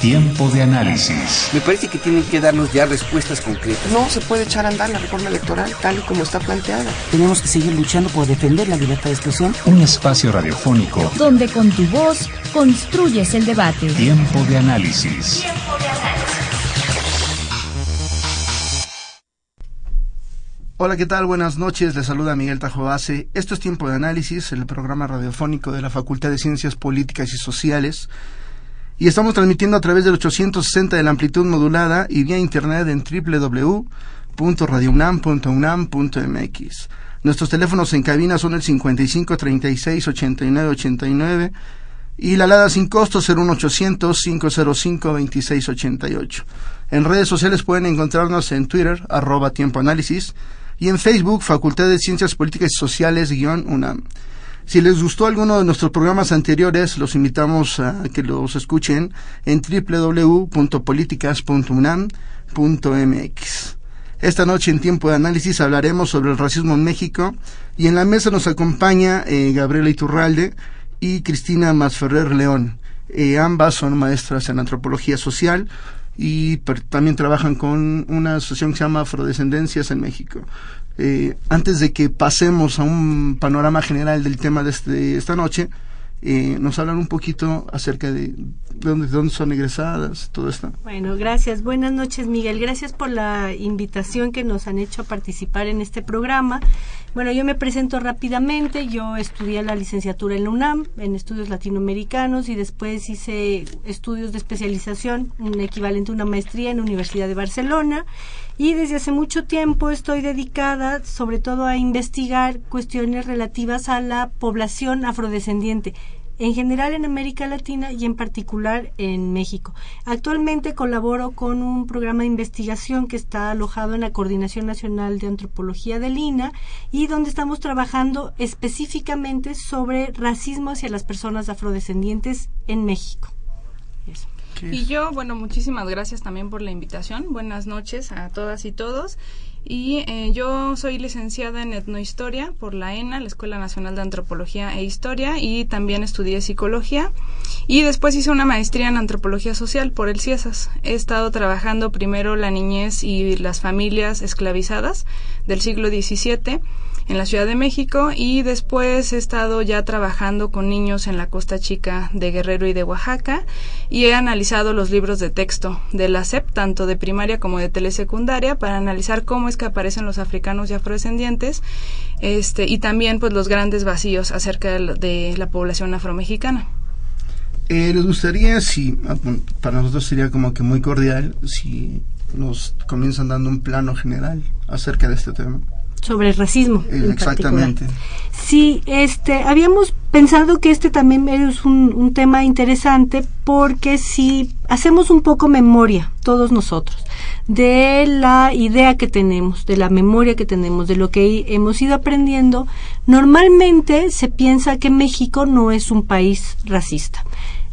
Tiempo de análisis. Me parece que tienen que darnos ya respuestas concretas. No se puede echar a andar la reforma electoral tal y como está planteada. Tenemos que seguir luchando por defender la libertad de expresión. Un espacio radiofónico donde con tu voz construyes el debate. Tiempo de análisis. Tiempo de análisis. Hola, ¿qué tal? Buenas noches. Les saluda Miguel Tajobase. Esto es Tiempo de Análisis, el programa radiofónico de la Facultad de Ciencias Políticas y Sociales y estamos transmitiendo a través del 860 de la amplitud modulada y vía internet en www.radiounam.unam.mx. Nuestros teléfonos en cabina son el 55 36 89 89 y la alada sin costo 01800 505 26 88. En redes sociales pueden encontrarnos en Twitter, arroba tiempo análisis, y en Facebook, Facultad de Ciencias Políticas y Sociales, guion UNAM. Si les gustó alguno de nuestros programas anteriores, los invitamos a que los escuchen en www.políticas.unam.mx. Esta noche en tiempo de análisis hablaremos sobre el racismo en México y en la mesa nos acompaña eh, Gabriela Iturralde y Cristina Masferrer León. Eh, ambas son maestras en antropología social y también trabajan con una asociación que se llama Afrodescendencias en México. Eh, antes de que pasemos a un panorama general del tema de, este, esta noche, eh, nos hablan un poquito acerca de dónde, dónde son egresadas, todo esto. Bueno, gracias. Buenas noches, Miguel. Gracias por la invitación que nos han hecho a participar en este programa. Bueno, yo me presento rápidamente. Yo estudié la licenciatura en la UNAM, en estudios latinoamericanos, y después hice estudios de especialización, equivalente a una maestría en la Universidad de Barcelona y desde hace mucho tiempo estoy dedicada sobre todo a investigar cuestiones relativas a la población afrodescendiente en general en América Latina y en particular en México. Actualmente colaboro con un programa de investigación que está alojado en la Coordinación Nacional de Antropología del INA y donde estamos trabajando específicamente sobre racismo hacia las personas afrodescendientes en México. Y yo, bueno, muchísimas gracias también por la invitación. Buenas noches a todas y todos. Y eh, yo soy licenciada en etnohistoria por la ENA, la Escuela Nacional de Antropología e Historia, y también estudié psicología. Y después hice una maestría en antropología social por el CIESAS. He estado trabajando primero la niñez y las familias esclavizadas del siglo XVII en la Ciudad de México y después he estado ya trabajando con niños en la Costa Chica de Guerrero y de Oaxaca y he analizado los libros de texto de la SEP, tanto de primaria como de telesecundaria, para analizar cómo es que aparecen los africanos y afrodescendientes este, y también pues los grandes vacíos acerca de, la población afromexicana. Eh, ¿Les gustaría, si ah, para nosotros sería como que muy cordial, si nos comienzan dando un plano general acerca de este tema? Sobre el racismo. Exactamente. Sí, este, habíamos pensado que este también es un, un, tema interesante porque si hacemos un poco memoria, todos nosotros, de la idea que tenemos, de la memoria que tenemos, de lo que hemos ido aprendiendo, normalmente se piensa que México no es un país racista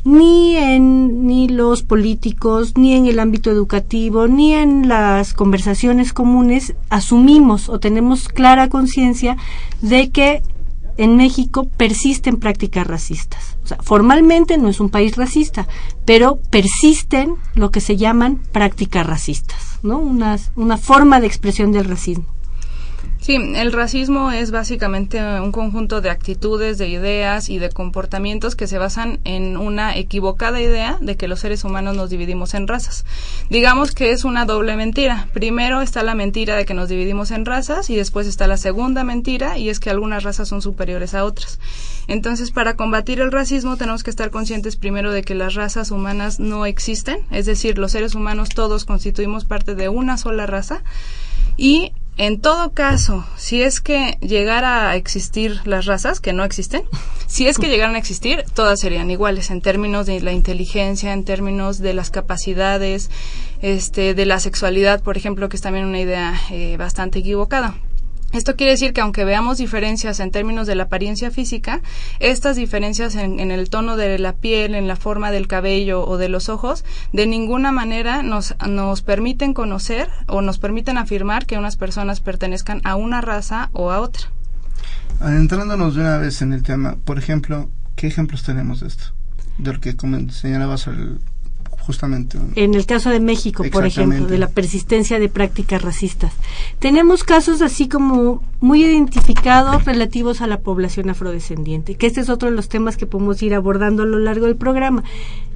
ni en ni los políticos, ni en el ámbito educativo, ni en las conversaciones comunes asumimos o tenemos clara conciencia de que en México persisten prácticas racistas. O sea, formalmente no es un país racista, pero persisten lo que se llaman prácticas racistas, ¿no? Una, una forma de expresión del racismo. Sí, el racismo es básicamente un conjunto de actitudes, de ideas y de comportamientos que se basan en una equivocada idea de que los seres humanos nos dividimos en razas. Digamos que es una doble mentira. Primero está la mentira de que nos dividimos en razas y después está la segunda mentira y es que algunas razas son superiores a otras. Entonces, para combatir el racismo tenemos que estar conscientes primero de que las razas humanas no existen, es decir, los seres humanos todos constituimos parte de una sola raza y en todo caso, si es que llegara a existir las razas, que no existen, si es que llegaran a existir, todas serían iguales en términos de la inteligencia, en términos de las capacidades, este, de la sexualidad, por ejemplo, que es también una idea eh, bastante equivocada. Esto quiere decir que aunque veamos diferencias en términos de la apariencia física, estas diferencias en, el tono de la piel, en la forma del cabello o de los ojos, de ninguna manera nos, nos permiten conocer o nos permiten afirmar que unas personas pertenezcan a una raza o a otra. Adentrándonos de una vez en el tema, por ejemplo, ¿qué ejemplos tenemos de esto? De lo que señalabas al justamente. En el caso de México, por ejemplo, de la persistencia de prácticas racistas. Tenemos casos así como muy identificados relativos a la población afrodescendiente, que este es otro de los temas que podemos ir abordando a lo largo del programa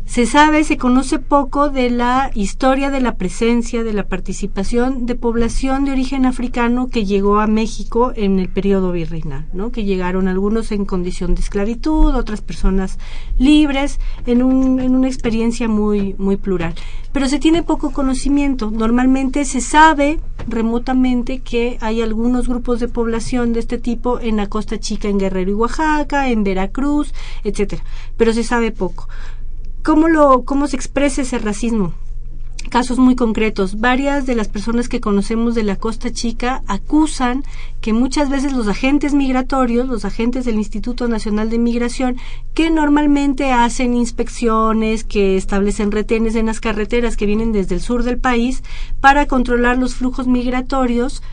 se sabe, se conoce poco de la historia de la presencia, de la participación de población de origen africano que llegó a México en el periodo virreinal, ¿no? Que llegaron algunos en condición de esclavitud, otras personas libres, en, un, en una experiencia muy, muy plural. Pero se tiene poco conocimiento. Normalmente se sabe remotamente que hay algunos grupos de población de este tipo en la Costa Chica, en Guerrero y Oaxaca, en Veracruz, etcétera. Pero se sabe poco. ¿Cómo, lo, ¿Cómo se expresa ese racismo? casos muy concretos. Varias de las personas que conocemos de la Costa Chica acusan que muchas veces los agentes migratorios, los agentes del Instituto Nacional de Migración, que normalmente hacen inspecciones, que establecen retenes en las carreteras que vienen desde el sur del país para controlar los flujos migratorios,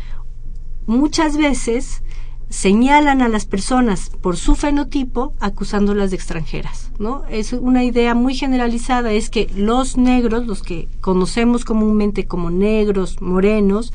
muchas veces señalan a las personas por su fenotipo acusándolas de extranjeras, ¿no? Es una idea muy generalizada es que los negros, los que conocemos comúnmente como negros, morenos,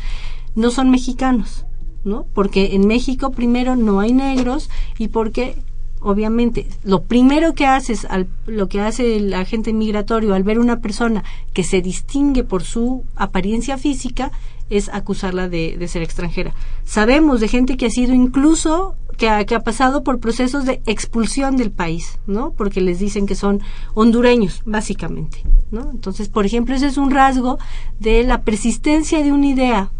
no son mexicanos, ¿no? Porque en México primero no hay negros y porque obviamente lo primero que haces al, lo que hace el agente migratorio al ver una persona que se distingue por su apariencia física es acusarla de, de, ser extranjera. Sabemos de gente que ha sido incluso, que ha, que ha pasado por procesos de expulsión del país, ¿no? Porque les dicen que son hondureños, básicamente, ¿no? Entonces, por ejemplo, ese es un rasgo de la persistencia de una idea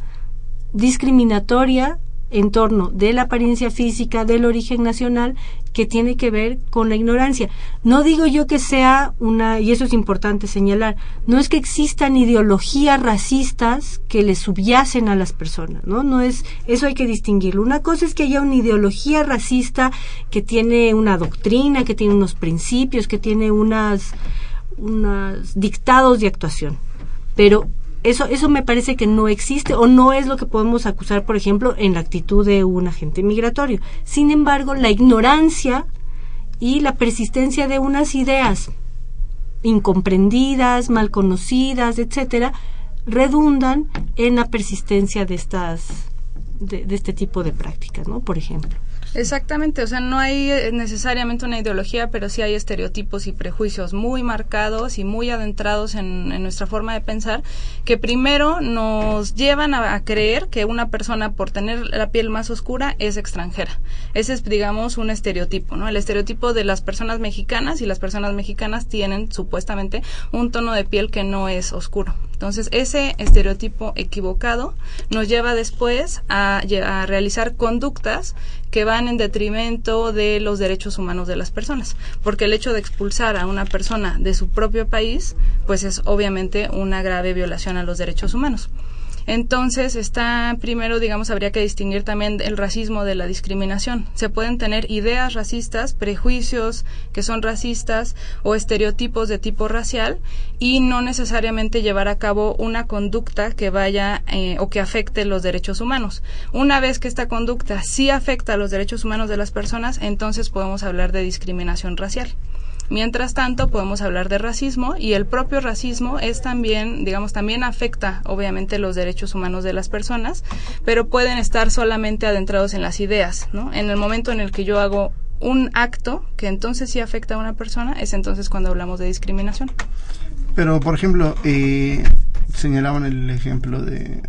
discriminatoria en torno de la apariencia física, del origen nacional, que tiene que ver con la ignorancia. No digo yo que sea una, y eso es importante señalar, no es que existan ideologías racistas que le subyacen a las personas, ¿no? No es, eso hay que distinguirlo. Una cosa es que haya una ideología racista que tiene una doctrina, que tiene unos principios, que tiene unas, unos dictados de actuación. Pero eso, eso me parece que no existe o no es lo que podemos acusar, por ejemplo, en la actitud de un agente migratorio. Sin embargo, la ignorancia y la persistencia de unas ideas incomprendidas, mal conocidas, etcétera, redundan en la persistencia de estas de, de este tipo de prácticas, ¿no? Por ejemplo. Exactamente, o sea, no hay eh, necesariamente una ideología, pero sí hay estereotipos y prejuicios muy marcados y muy adentrados en, nuestra forma de pensar, que primero nos llevan a, creer que una persona por tener la piel más oscura es extranjera. Ese es, digamos, un estereotipo, ¿no? El estereotipo de las personas mexicanas y las personas mexicanas tienen supuestamente un tono de piel que no es oscuro. Entonces, ese estereotipo equivocado nos lleva después a, a realizar conductas que van en detrimento de los derechos humanos de las personas, porque el hecho de expulsar a una persona de su propio país, pues es obviamente una grave violación a los derechos humanos. Entonces, está primero, digamos, habría que distinguir también el racismo de la discriminación. Se pueden tener ideas racistas, prejuicios que son racistas o estereotipos de tipo racial y no necesariamente llevar a cabo una conducta que vaya eh, o que afecte los derechos humanos. Una vez que esta conducta sí afecta a los derechos humanos de las personas, entonces podemos hablar de discriminación racial. Mientras tanto, podemos hablar de racismo y el propio racismo es también, digamos, también afecta obviamente los derechos humanos de las personas, pero pueden estar solamente adentrados en las ideas, ¿no? En el momento en el que yo hago un acto que entonces sí afecta a una persona, es entonces cuando hablamos de discriminación. Pero, por ejemplo, eh, señalaban el ejemplo de,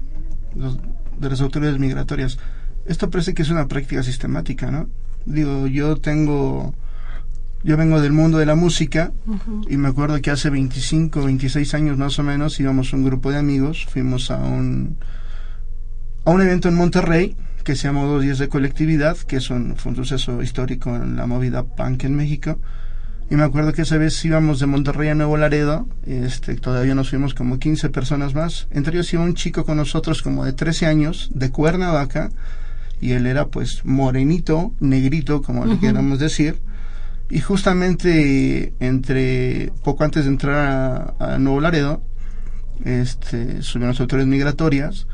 de las autoridades migratorias. Esto parece que es una práctica sistemática, ¿no? Digo, yo tengo yo vengo del mundo de la música y me acuerdo que hace 25, 26 años más o menos íbamos un grupo de amigos, fuimos a un, a un evento en Monterrey que se llamó Dos Días de Colectividad, que es un, fue un suceso histórico en la movida punk en México. Y me acuerdo que esa vez íbamos de Monterrey a Nuevo Laredo, este, todavía nos fuimos como 15 personas más. Entre ellos iba un chico con nosotros como de 13 años, de Cuernavaca, y él era pues morenito, negrito, como le queramos decir, y justamente entre poco antes de entrar a, Nuevo Laredo, este, subieron las autoridades migratorias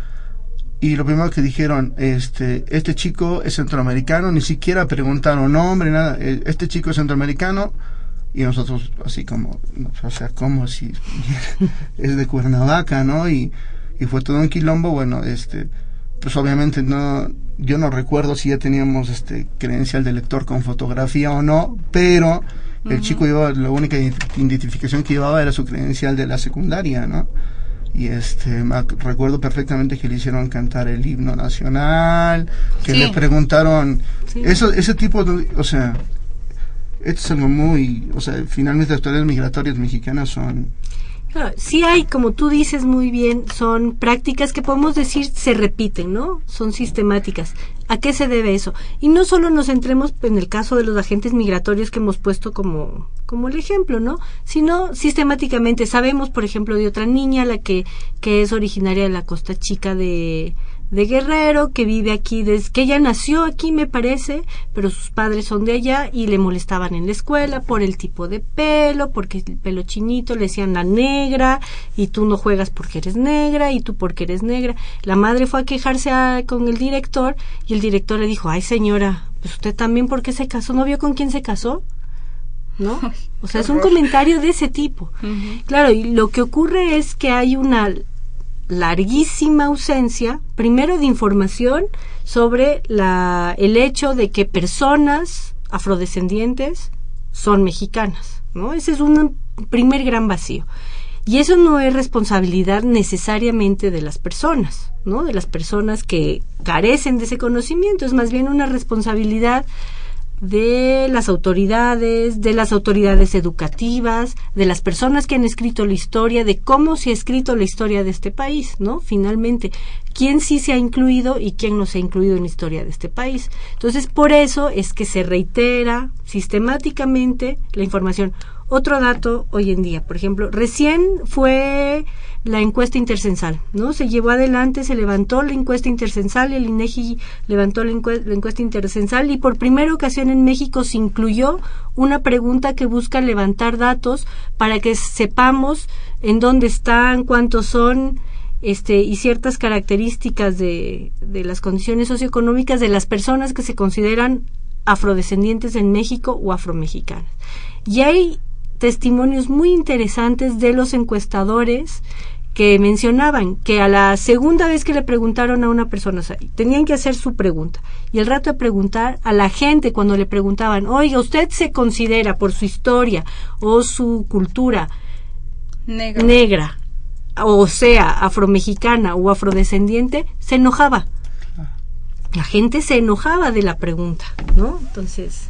y lo primero que dijeron, este, este chico es centroamericano, ni siquiera preguntaron nombre, nada, eh, este chico es centroamericano, y nosotros así como, o sea, como si es de Cuernavaca, ¿no? Y, y fue todo un quilombo, bueno, este, pues obviamente no, yo no recuerdo si ya teníamos este credencial de lector con fotografía o no, pero el chico llevaba, la única identificación que llevaba era su credencial de la secundaria, ¿no? y este recuerdo perfectamente que le hicieron cantar el himno nacional que le preguntaron eso ese tipo de, o sea esto es algo muy o sea finalmente las autoridades migratorias mexicanas son sí hay, como tú dices muy bien, son prácticas que podemos decir se repiten, ¿no? Son sistemáticas. ¿A qué se debe eso? Y no solo nos centremos en el caso de los agentes migratorios que hemos puesto como, como el ejemplo, ¿no? Sino sistemáticamente sabemos, por ejemplo, de otra niña, la que, que es originaria de la Costa Chica de, de Guerrero, que vive aquí, desde que ella nació aquí, me parece, pero sus padres son de allá y le molestaban en la escuela por el tipo de pelo, porque el pelo chinito, le decían la negra, y tú no juegas porque eres negra, y tú porque eres negra. La madre fue a quejarse con el director, y el director le dijo, ay señora, pues usted también, ¿por qué se casó? ¿No vio con quién se casó? ¿no? O sea, es un comentario de ese tipo. Claro, y lo que ocurre es que hay una larguísima ausencia, primero de información sobre la, el hecho de que personas afrodescendientes son mexicanas, ¿no? Ese es un primer gran vacío. Y eso no es responsabilidad necesariamente de las personas, ¿no? De las personas que carecen de ese conocimiento, es más bien una responsabilidad de las autoridades, de las autoridades educativas, de las personas que han escrito la historia, de cómo se ha escrito la historia de este país, ¿no? Finalmente, quién sí se ha incluido y quién no se ha incluido en la historia de este país. Entonces, por eso es que se reitera sistemáticamente la información. Otro dato hoy en día, por ejemplo, recién fue la encuesta intercensal, ¿no? Se llevó adelante, se levantó la encuesta intercensal, el INEGI levantó la, la, encuesta intercensal y por primera ocasión en México se incluyó una pregunta que busca levantar datos para que sepamos en dónde están, cuántos son, este, y ciertas características de, de las condiciones socioeconómicas de las personas que se consideran afrodescendientes en México o afromexicanas. Y hay testimonios muy interesantes de los encuestadores que mencionaban que a la segunda vez que le preguntaron a una persona, tenían que hacer su pregunta. Y el rato de preguntar a la gente cuando le preguntaban, oiga, ¿usted se considera por su historia o su cultura negra, negra o sea, afromexicana o afrodescendiente, se enojaba. La gente se enojaba de la pregunta, ¿no? Entonces...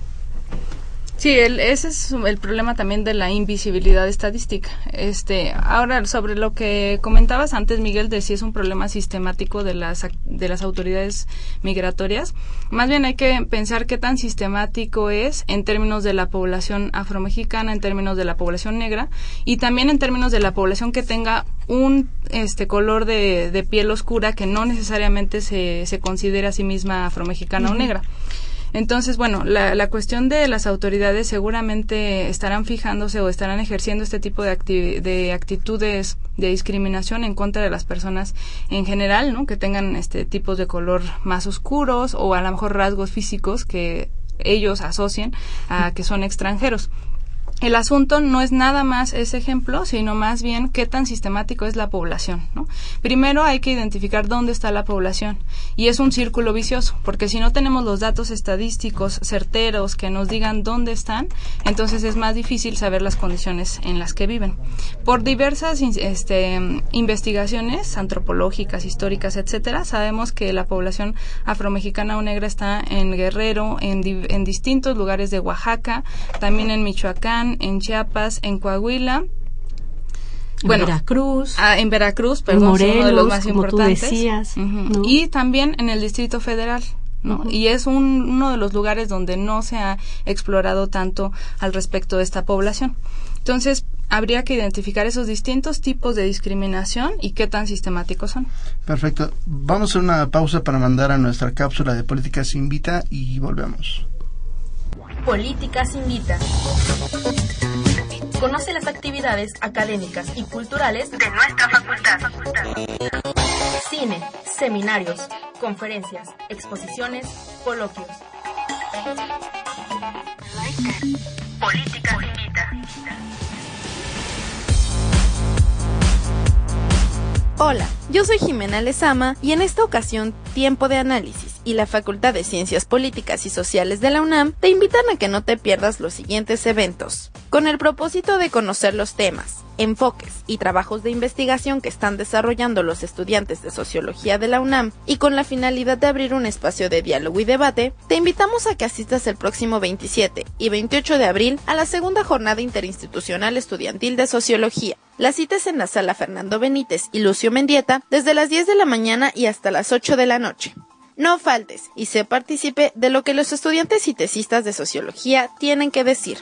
Sí, el, ese es el problema también de la invisibilidad estadística. Este, ahora sobre lo que comentabas antes, Miguel, de si es un problema sistemático de las de las autoridades migratorias, más bien hay que pensar qué tan sistemático es en términos de la población afromexicana, en términos de la población negra y también en términos de la población que tenga un este color de, de piel oscura que no necesariamente se, se considera a sí misma afromexicana o negra. Entonces, bueno, la, la cuestión de las autoridades seguramente estarán fijándose o estarán ejerciendo este tipo de, de actitudes de discriminación en contra de las personas en general, ¿no? Que tengan este tipos de color más oscuros o a lo mejor rasgos físicos que ellos asocien a que son extranjeros el asunto no es nada más ese ejemplo, sino más bien qué tan sistemático es la población. ¿no? Primero hay que identificar dónde está la población y es un círculo vicioso, porque si no tenemos los datos estadísticos certeros que nos digan dónde están, entonces es más difícil saber las condiciones en las que viven. Por diversas este, investigaciones antropológicas, históricas, etcétera, sabemos que la población afromexicana o negra está en Guerrero, en, en distintos lugares de Oaxaca, también en Michoacán, en Chiapas, en Coahuila. En Veracruz. Ah, en Veracruz, perdón, uno de los más importantes. Y también en el Distrito Federal. Y es uno de los lugares donde no se ha explorado tanto al respecto de esta población. Entonces, habría que identificar esos distintos tipos de discriminación y qué tan sistemáticos son. Perfecto. Vamos a una pausa para mandar a nuestra cápsula de Políticas Invita y volvemos. Políticas Invita. Conoce las actividades académicas y culturales de nuestra facultad. Cine, seminarios, conferencias, exposiciones, coloquios. Políticas Invita. Hola, yo soy Jimena Lezama y en esta ocasión Tiempo de Análisis y la Facultad de Ciencias Políticas y Sociales de la UNAM te invitan a que no te pierdas los siguientes eventos, con el propósito de conocer los temas, enfoques y trabajos de investigación que están desarrollando los estudiantes de Sociología de la UNAM y con la finalidad de abrir un espacio de diálogo y debate, te invitamos a que asistas el próximo 27 y 28 de abril a la segunda jornada interinstitucional estudiantil de Sociología. La cita es en la sala Fernando Benítez y Lucio Mendieta desde las 10 de la mañana y hasta las 8 de la noche. No faltes y sé partícipe de lo que los estudiantes y tesistas de sociología tienen que decir.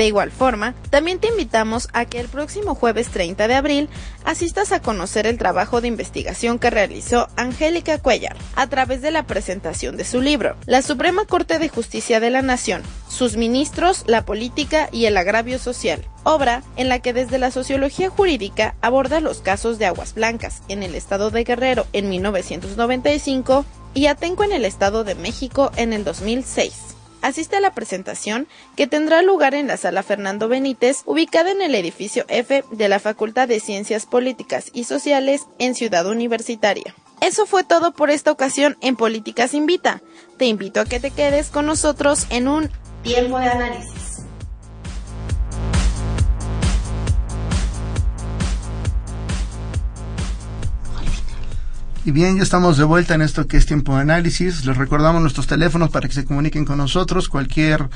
De igual forma, también te invitamos a que el próximo jueves 30 de abril asistas a conocer el trabajo de investigación que realizó Angélica Cuellar a través de la presentación de su libro, La Suprema Corte de Justicia de la Nación, sus ministros, la política y el agravio social, obra en la que desde la sociología jurídica aborda los casos de Aguas Blancas en el estado de Guerrero en 1995 y Atenco en el estado de México en el 2006 asiste a la presentación que tendrá lugar en la sala Fernando Benítez, ubicada en el edificio F de la Facultad de Ciencias Políticas y Sociales en Ciudad Universitaria. Eso fue todo por esta ocasión en Políticas Invita. Te invito a que te quedes con nosotros en un tiempo de análisis. Y bien, ya estamos de vuelta en esto que es tiempo de análisis. Les recordamos nuestros teléfonos para que se comuniquen con nosotros. Cualquier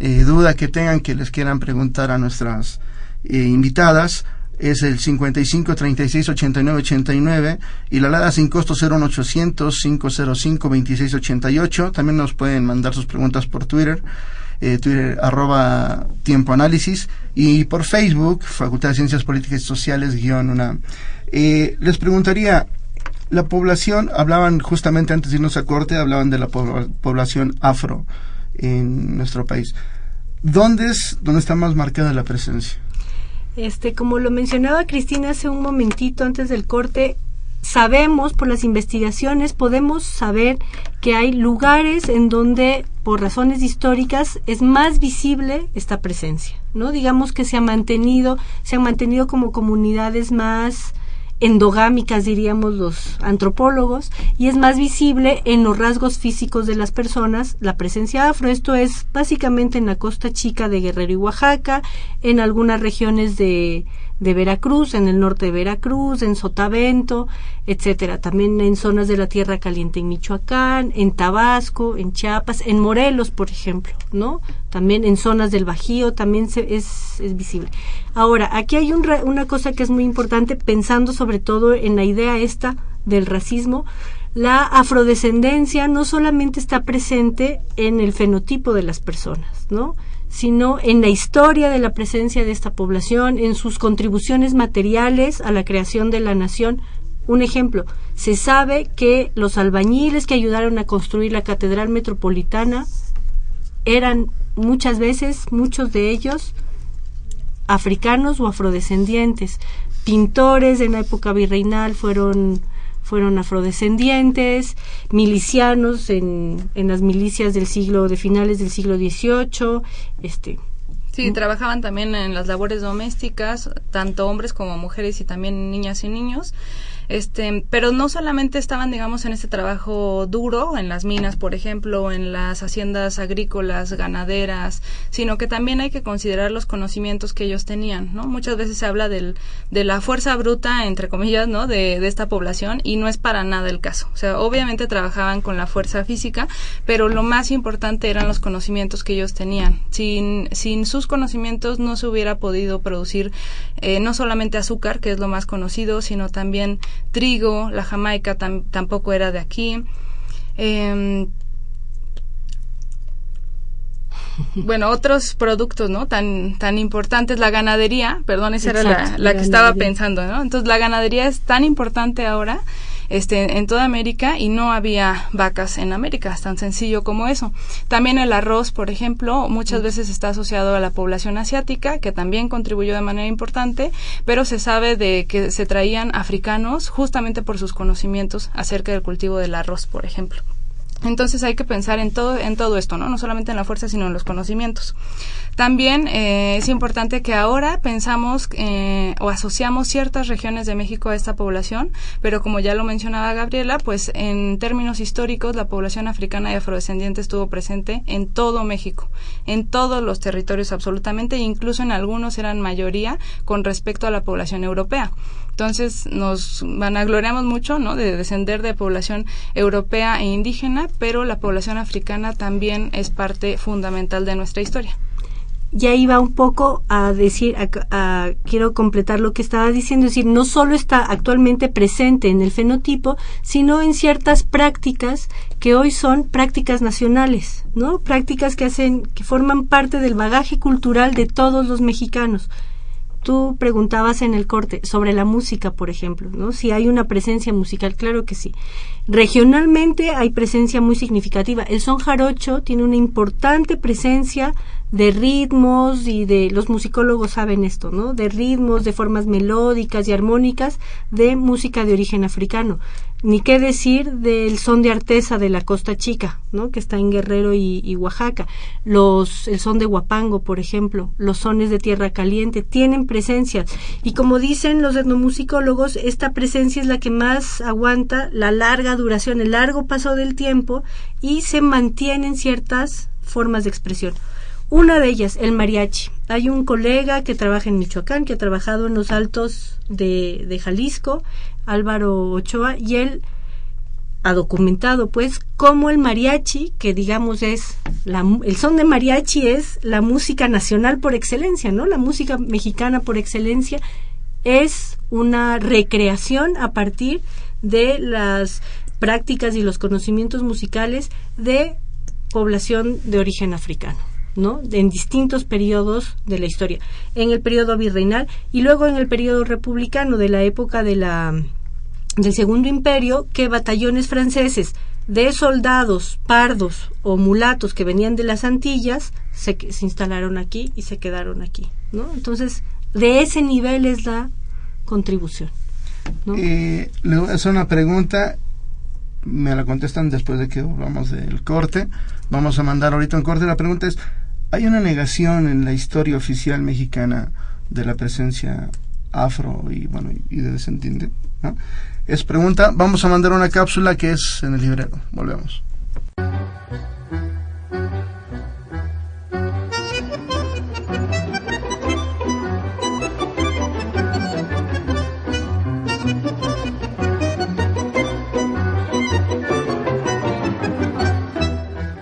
eh, duda que tengan que les quieran preguntar a nuestras eh, invitadas es el 55 36 89 89 y la alada sin costo 01800 505 26 88. También nos pueden mandar sus preguntas por Twitter. Eh, Twitter arroba tiempo análisis y por Facebook Facultad de Ciencias Políticas y Sociales guion una les preguntaría la población, hablaban justamente antes de irnos a corte, hablaban de la población afro en nuestro país. ¿Dónde es dónde está más marcada la presencia? Este, como lo mencionaba Cristina hace un momentito antes del corte, sabemos por las investigaciones, podemos saber que hay lugares en donde por razones históricas es más visible esta presencia, ¿no? Digamos que se ha mantenido, se han mantenido como comunidades más endogámicas, diríamos los antropólogos, y es más visible en los rasgos físicos de las personas la presencia afro. Esto es básicamente en la costa chica de Guerrero y Oaxaca, en algunas regiones de, de Veracruz, en el norte de Veracruz, en Sotavento, etcétera. También en zonas de la Tierra Caliente en Michoacán, en Tabasco, en Chiapas, en Morelos, por ejemplo, ¿no? También en zonas del Bajío también se, es, es visible. Ahora, aquí hay un, una cosa que es muy importante, pensando sobre todo en la idea esta del racismo, la afrodescendencia no solamente está presente en el fenotipo de las personas, ¿no? Sino en la historia de la presencia de esta población, en sus contribuciones materiales a la creación de la nación. Un ejemplo, se sabe que los albañiles que ayudaron a construir la Catedral Metropolitana eran muchas veces, muchos de ellos, africanos o afrodescendientes. Pintores en la época virreinal fueron fueron afrodescendientes, milicianos en, en las milicias del siglo, de finales del siglo XVIII, este, Sí, trabajaban también en las labores domésticas, tanto hombres como mujeres y también niñas y niños. Este, pero no solamente estaban, digamos, en este trabajo duro, en las minas, por ejemplo, en las haciendas agrícolas, ganaderas, sino que también hay que considerar los conocimientos que ellos tenían, ¿no? Muchas veces se habla del, de la fuerza bruta, entre comillas, ¿no? De, de esta población y no es para nada el caso. O sea, obviamente trabajaban con la fuerza física, pero lo más importante eran los conocimientos que ellos tenían. Sin, sin sus conocimientos no se hubiera podido producir eh, no solamente azúcar, que es lo más conocido, sino también trigo, la Jamaica tampoco era de aquí. Em, bueno, otros productos, ¿no? Tan, tan importantes, la ganadería, perdón, esa era la, la que estaba pensando, ¿no? Entonces, la ganadería es tan importante ahora este, en toda América y no había vacas en América, es tan sencillo como eso. También el arroz, por ejemplo, muchas veces está asociado a la población asiática, que también contribuyó de manera importante, pero se sabe de que se traían africanos justamente por sus conocimientos acerca del cultivo del arroz, por ejemplo. Entonces hay que pensar en todo, en todo esto, ¿no? No solamente en la fuerza, sino en los conocimientos. También eh, es importante que ahora pensamos eh, o asociamos ciertas regiones de México a esta población, pero como ya lo mencionaba Gabriela, pues en términos históricos la población africana y afrodescendiente estuvo presente en todo México, en todos los territorios absolutamente, e incluso en algunos eran mayoría con respecto a la población europea. Entonces nos vanagloriamos mucho, ¿no? De descender de población europea e indígena, pero la población africana también es parte fundamental de nuestra historia ya iba un poco a decir, a, quiero completar lo que estaba diciendo, es decir, no solo está actualmente presente en el fenotipo, sino en ciertas prácticas que hoy son prácticas nacionales, ¿no? Prácticas que hacen, que forman parte del bagaje cultural de todos los mexicanos. Tú preguntabas en el corte sobre la música, por ejemplo, ¿no? Si hay una presencia musical, claro que sí. Regionalmente hay presencia muy significativa. El son jarocho tiene una importante presencia de ritmos y de los musicólogos saben esto, ¿no? De ritmos, de formas melódicas y armónicas de música de origen africano. Ni qué decir del son de artesa de la Costa Chica, ¿no? Que está en Guerrero y, Oaxaca. Los, el son de Huapango, por ejemplo, los sones de Tierra Caliente, tienen presencia. Y como dicen los etnomusicólogos, esta presencia es la que más aguanta la larga duración, el largo paso del tiempo y se mantienen ciertas formas de expresión. Una de ellas, el mariachi. Hay un colega que trabaja en Michoacán, que ha trabajado en los altos de, Jalisco, Álvaro Ochoa, y él ha documentado pues cómo el mariachi, que digamos es la, el son de mariachi es la música nacional por excelencia, ¿no? La música mexicana por excelencia es una recreación a partir de las prácticas y los conocimientos musicales de población de origen africano. ¿No? En distintos periodos de la historia. En el periodo virreinal y luego en el periodo republicano de la época de la, del Segundo Imperio, que batallones franceses de soldados pardos o mulatos que venían de las Antillas se, se instalaron aquí y se quedaron aquí, ¿no? Entonces, de ese nivel es la contribución. ¿no? Eh, le una pregunta me la contestan después de que volvamos del corte. Vamos a mandar ahorita un corte. La pregunta es, hay una negación en la historia oficial mexicana de la presencia afro y bueno y de descendiente es pregunta. Vamos a mandar una cápsula que es en el librero. Volvemos.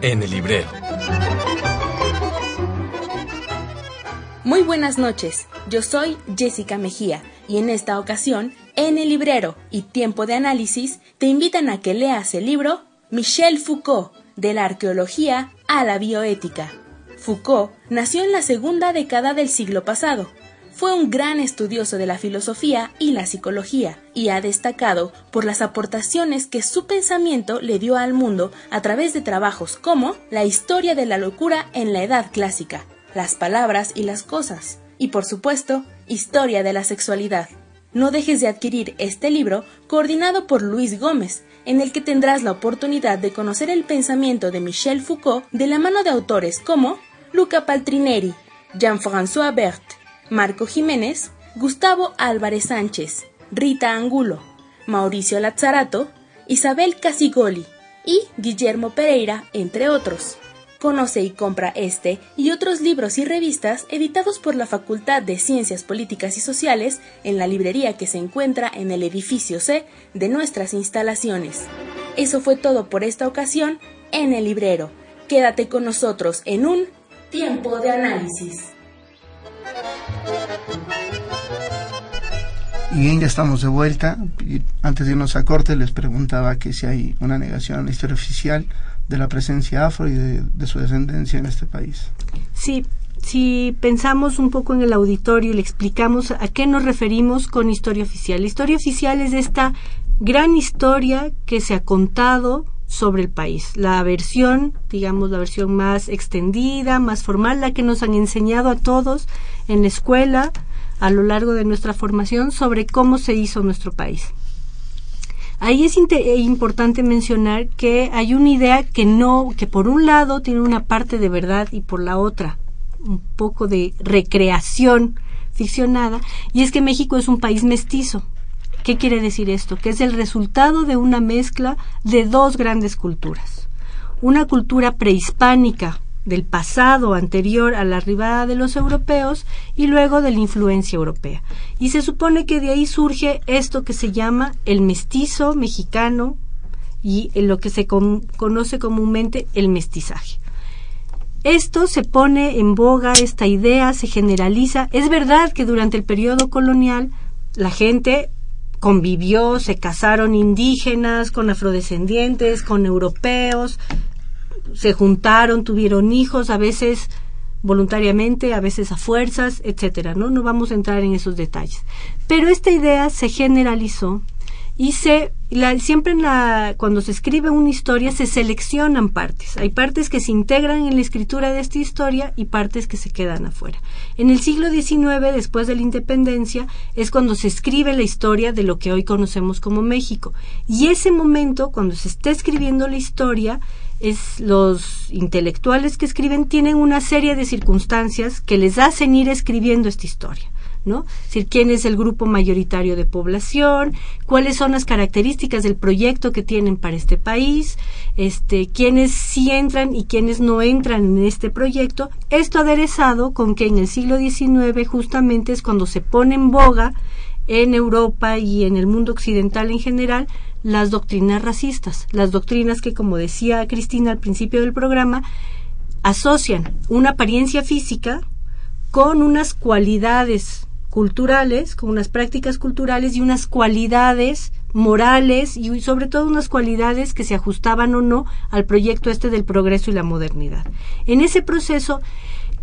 En el librero Muy buenas noches, yo soy Jessica Mejía y en esta ocasión, en el librero y tiempo de análisis, te invitan a que leas el libro Michel Foucault, de la arqueología a la bioética. Foucault nació en la segunda década del siglo pasado. Fue un gran estudioso de la filosofía y la psicología y ha destacado por las aportaciones que su pensamiento le dio al mundo a través de trabajos como La historia de la locura en la Edad Clásica, las palabras y las cosas, y por supuesto, Historia de la Sexualidad. No dejes de adquirir este libro coordinado por Luis Gómez, en el que tendrás la oportunidad de conocer el pensamiento de Michel Foucault de la mano de autores como Luca Paltrineri, Jean-François Berthe, Marco Jiménez, Gustavo Álvarez Sánchez, Rita Angulo, Mauricio Lazzarato, Isabel Casigoli y Guillermo Pereira, entre otros. Conoce y compra este y otros libros y revistas editados por la Facultad de Ciencias Políticas y Sociales en la librería que se encuentra en el edificio C de nuestras instalaciones. Eso fue todo por esta ocasión en el librero. Quédate con nosotros en un tiempo de análisis. Y bien, ya estamos de vuelta. Antes de irnos a corte, les preguntaba que si hay una negación en la historia oficial de la presencia afro y de, su descendencia en este país. Sí, si pensamos un poco en el auditorio y le explicamos a qué nos referimos con historia oficial. La historia oficial es esta gran historia que se ha contado sobre el país. La versión, digamos, la versión más extendida, más formal, la que nos han enseñado a todos en la escuela a lo largo de nuestra formación sobre cómo se hizo nuestro país. Ahí es importante mencionar que hay una idea que no, que por un lado tiene una parte de verdad y por la otra un poco de recreación ficcionada, y es que México es un país mestizo. ¿Qué quiere decir esto? Que es el resultado de una mezcla de dos grandes culturas. Una cultura prehispánica del pasado anterior a la arribada de los europeos y luego de la influencia europea. Y se supone que de ahí surge esto que se llama el mestizo mexicano y lo que se conoce comúnmente el mestizaje. Esto se pone en boga, esta idea se generaliza. Es verdad que durante el periodo colonial la gente convivió, se casaron indígenas con afrodescendientes, con europeos, se juntaron, tuvieron hijos, a veces voluntariamente, a veces a fuerzas, etcétera, ¿no? No vamos a entrar en esos detalles. Pero esta idea se generalizó y se siempre en la cuando se escribe una historia se seleccionan partes hay partes que se integran en la escritura de esta historia y partes que se quedan afuera en el siglo XIX después de la independencia es cuando se escribe la historia de lo que hoy conocemos como México y ese momento cuando se está escribiendo la historia es los intelectuales que escriben tienen una serie de circunstancias que les hacen ir escribiendo esta historia ¿no? Es decir, quién es el grupo mayoritario de población, cuáles son las características del proyecto que tienen para este país, este, quiénes sí entran y quiénes no entran en este proyecto. Esto aderezado con que en el siglo XIX justamente es cuando se pone en boga en Europa y en el mundo occidental en general las doctrinas racistas, las doctrinas que, como decía Cristina al principio del programa, asocian una apariencia física con unas cualidades culturales, con unas prácticas culturales y unas cualidades morales y sobre todo unas cualidades que se ajustaban o no al proyecto este del progreso y la modernidad. En ese proceso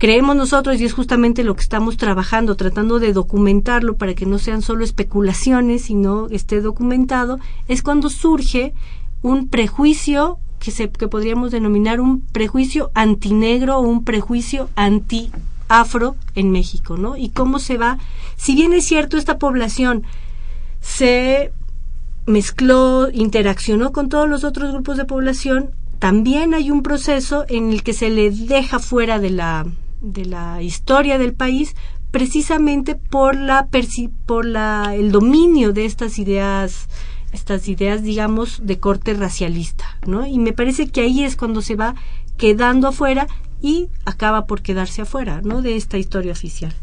creemos nosotros, y es justamente lo que estamos trabajando, tratando de documentarlo para que no sean solo especulaciones, sino esté documentado, es cuando surge un prejuicio que, se, que podríamos denominar un prejuicio antinegro o un prejuicio anti afro en México, ¿no? Y cómo se va, si bien es cierto, esta población se mezcló, interaccionó con todos los otros grupos de población, también hay un proceso en el que se le deja fuera de la, de la historia del país precisamente por la por la el dominio de estas ideas estas ideas digamos de corte racialista no y me parece que ahí es cuando se va quedando afuera y acaba por quedarse afuera ¿no? de esta historia oficial.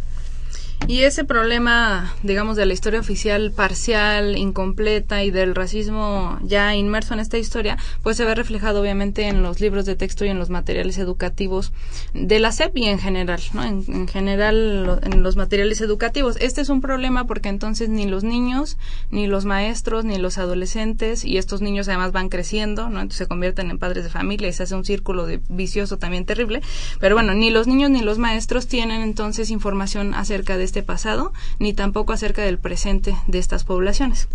Y ese problema, digamos, de la historia oficial parcial, incompleta y del racismo ya inmerso en esta historia, pues se ve reflejado obviamente en los libros de texto y en los materiales educativos de la SEP y en general, ¿no? En, general en los materiales educativos. Este es un problema porque entonces ni los niños, ni los maestros, ni los adolescentes, y estos niños además van creciendo, ¿no? Entonces se convierten en padres de familia y se hace un círculo de vicioso también terrible. Pero bueno, ni los niños ni los maestros tienen entonces información acerca de este pasado, ni tampoco acerca del presente de estas poblaciones.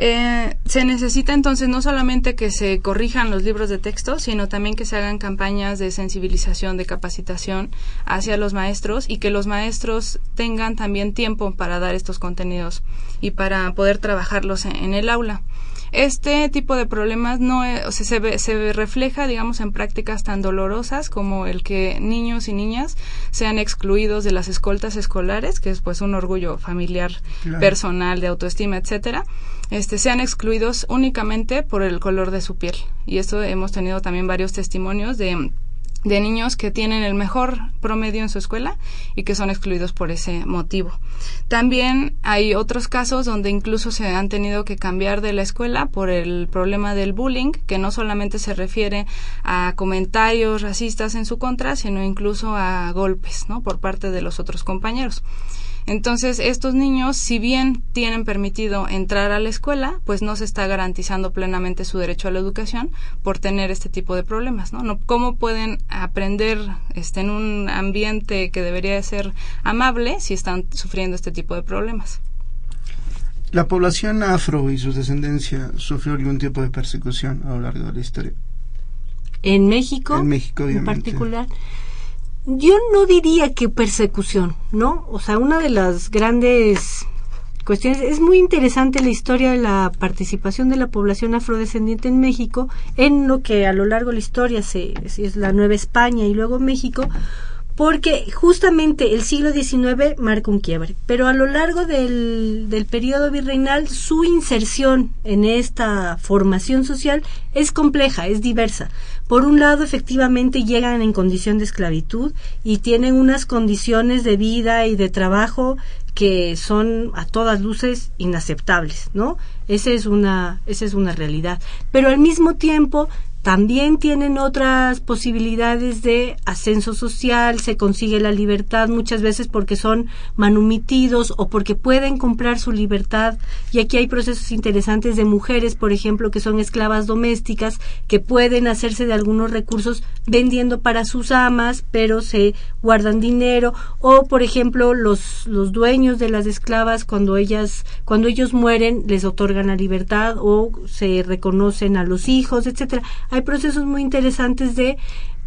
Eh, se necesita entonces no solamente que se corrijan los libros de texto, sino también que se hagan campañas de sensibilización, de capacitación hacia los maestros y que los maestros tengan también tiempo para dar estos contenidos y para poder trabajarlos en el aula. Este tipo de problemas no se, se refleja, digamos, en prácticas tan dolorosas como el que niños y niñas sean excluidos de las escoltas escolares, que es pues un orgullo familiar, personal, de autoestima, etcétera. Este, sean excluidos únicamente por el color de su piel. Y esto hemos tenido también varios testimonios de de niños que tienen el mejor promedio en su escuela y que son excluidos por ese motivo. También hay otros casos donde incluso se han tenido que cambiar de la escuela por el problema del bullying, que no solamente se refiere a comentarios racistas en su contra, sino incluso a golpes, ¿no? por parte de los otros compañeros. Entonces, estos niños, si bien tienen permitido entrar a la escuela, pues no se está garantizando plenamente su derecho a la educación por tener este tipo de problemas, ¿no? no ¿Cómo pueden aprender este, en un ambiente que debería ser amable si están sufriendo este tipo de problemas? La población afro y su descendencia sufrió algún tipo de persecución a lo largo de la historia. En México, en México, en particular. Yo no diría que persecución, ¿no? O sea, una de las grandes cuestiones es muy interesante la historia de la participación de la población afrodescendiente en México en lo que a lo largo de la historia se, es la Nueva España y luego México, porque justamente el siglo XIX marca un quiebre, pero a lo largo del, del periodo virreinal su inserción en esta formación social es compleja, es diversa. Por un lado, efectivamente llegan en condición de esclavitud y tienen unas condiciones de vida y de trabajo que son a todas luces inaceptables, ¿no? Esa es una, esa es una realidad. Pero al mismo tiempo también tienen otras posibilidades de ascenso social, se consigue la libertad muchas veces porque son manumitidos o porque pueden comprar su libertad. Y aquí hay procesos interesantes de mujeres, por ejemplo, que son esclavas domésticas, que pueden hacerse de algunos recursos vendiendo para sus amas, pero se guardan dinero. O, por ejemplo, los, los dueños de las esclavas, cuando ellas, cuando ellos mueren, les otorgan la libertad o se reconocen a los hijos, etcétera hay procesos muy interesantes de,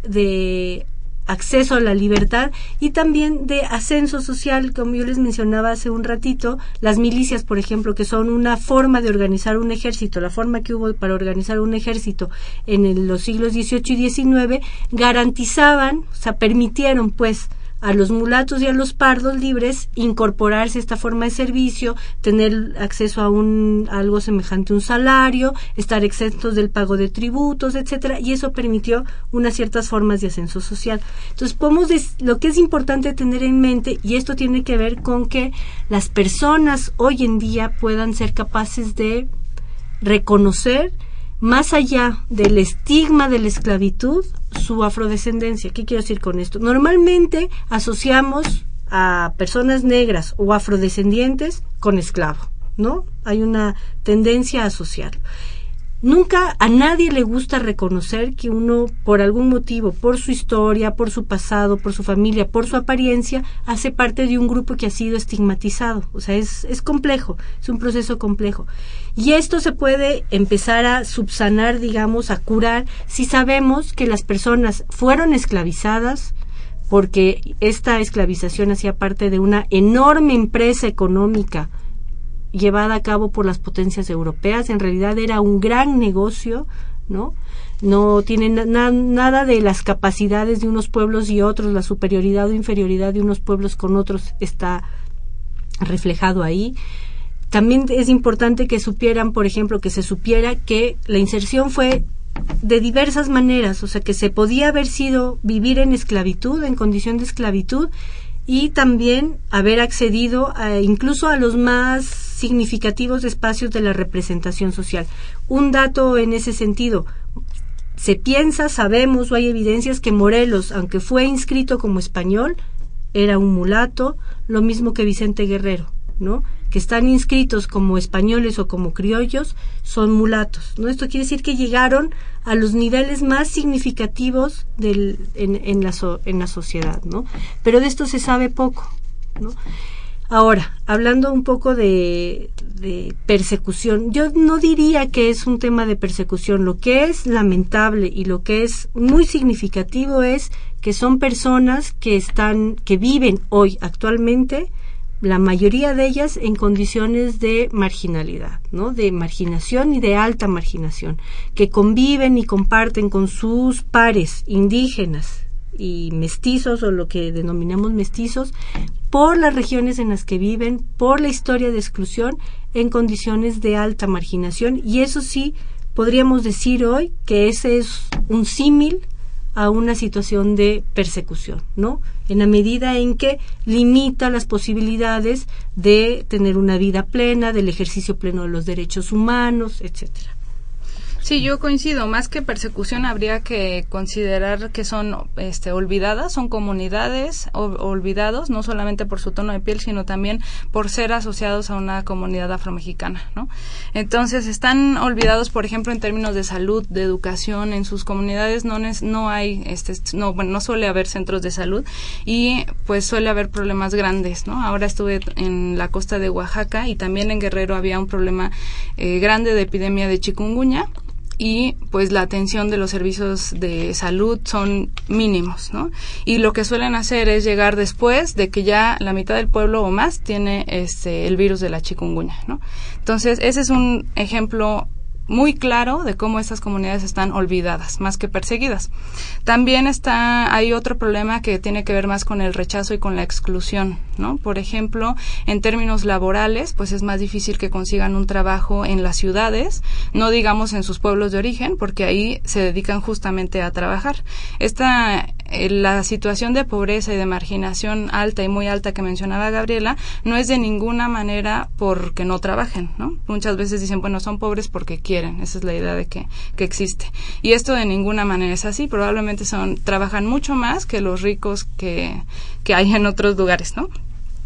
de acceso a la libertad y también de ascenso social, como yo les mencionaba hace un ratito, las milicias, por ejemplo, que son una forma de organizar un ejército, la forma que hubo para organizar un ejército en los siglos XVIII y XIX, garantizaban, o sea, permitieron pues a los mulatos y a los pardos libres incorporarse a esta forma de servicio, tener acceso a un algo semejante a un salario, estar exentos del pago de tributos, etcétera, y eso permitió unas ciertas formas de ascenso social. Entonces, podemos lo que es importante tener en mente y esto tiene que ver con que las personas hoy en día puedan ser capaces de reconocer más allá del estigma de la esclavitud, su afrodescendencia. ¿Qué quiero decir con esto? Normalmente asociamos a personas negras o afrodescendientes con esclavo, ¿no? Hay una tendencia a asociarlo. Nunca a nadie le gusta reconocer que uno, por algún motivo, por su historia, por su pasado, por su familia, por su apariencia, hace parte de un grupo que ha sido estigmatizado. O sea, es, es complejo, es un proceso complejo. Y esto se puede empezar a subsanar, digamos, a curar, si sabemos que las personas fueron esclavizadas, porque esta esclavización hacía parte de una enorme empresa económica llevada a cabo por las potencias europeas. En realidad era un gran negocio, ¿no? No tiene nada de las capacidades de unos pueblos y otros, la superioridad o inferioridad de unos pueblos con otros está reflejado ahí. También es importante que supieran, por ejemplo, que se supiera que la inserción fue de diversas maneras, o sea, que se podía haber sido vivir en esclavitud, en condición de esclavitud, y también haber accedido incluso a los más significativos espacios de la representación social. Un dato en ese sentido, se piensa, sabemos o hay evidencias que Morelos, aunque fue inscrito como español, era un mulato, lo mismo que Vicente Guerrero, ¿no? que están inscritos como españoles o como criollos son mulatos. ¿no? Esto quiere decir que llegaron a los niveles más significativos del, en, en, la, en la sociedad. ¿no? Pero de esto se sabe poco. ¿no? Ahora, hablando un poco de, persecución, yo no diría que es un tema de persecución. Lo que es lamentable y lo que es muy significativo es que son personas que están, que viven hoy actualmente la mayoría de ellas en condiciones de marginalidad, ¿no? De marginación y de alta marginación, que conviven y comparten con sus pares indígenas y mestizos o lo que denominamos mestizos por las regiones en las que viven, por la historia de exclusión en condiciones de alta marginación y eso sí podríamos decir hoy que ese es un símil a una situación de persecución, ¿no? En la medida en que limita las posibilidades de tener una vida plena, del ejercicio pleno de los derechos humanos, etcétera. Sí, yo coincido. Más que persecución, habría que considerar que son este, olvidadas, son comunidades olvidados, no solamente por su tono de piel, sino también por ser asociados a una comunidad afromexicana, ¿no? Entonces, están olvidados, por ejemplo, en términos de salud, de educación, en sus comunidades no, no hay, este, no, bueno, no suele haber centros de salud y pues suele haber problemas grandes, ¿no? Ahora estuve en la costa de Oaxaca y también en Guerrero había un problema eh, grande de epidemia de chikungunya y pues la atención de los servicios de salud son mínimos, ¿no? Y lo que suelen hacer es llegar después de que ya la mitad del pueblo o más tiene este el virus de la chikungunya, ¿no? Entonces, ese es un ejemplo muy claro de cómo estas comunidades están olvidadas más que perseguidas. También está hay otro problema que tiene que ver más con el rechazo y con la exclusión, ¿no? Por ejemplo, en términos laborales, pues es más difícil que consigan un trabajo en las ciudades, no digamos en sus pueblos de origen, porque ahí se dedican justamente a trabajar. Esta eh, la situación de pobreza y de marginación alta y muy alta que mencionaba Gabriela no es de ninguna manera porque no trabajen, ¿no? Muchas veces dicen, bueno, son pobres porque quieren, esa es la idea de que, que existe. Y esto de ninguna manera es así, probablemente son, trabajan mucho más que los ricos que, que hay en otros lugares, ¿no?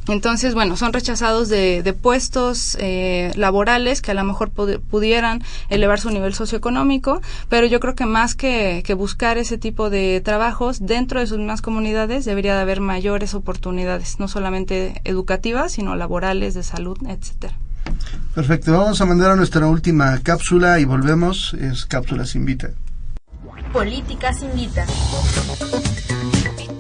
Entonces, bueno, son rechazados de, de puestos eh, laborales que a lo mejor pudieran elevar su nivel socioeconómico, pero yo creo que más que, que, buscar ese tipo de trabajos dentro de sus mismas comunidades debería de haber mayores oportunidades, no solamente educativas, sino laborales, de salud, etcétera. Perfecto, vamos a mandar a nuestra última cápsula y volvemos. Es Cápsulas Invita. Políticas Invita.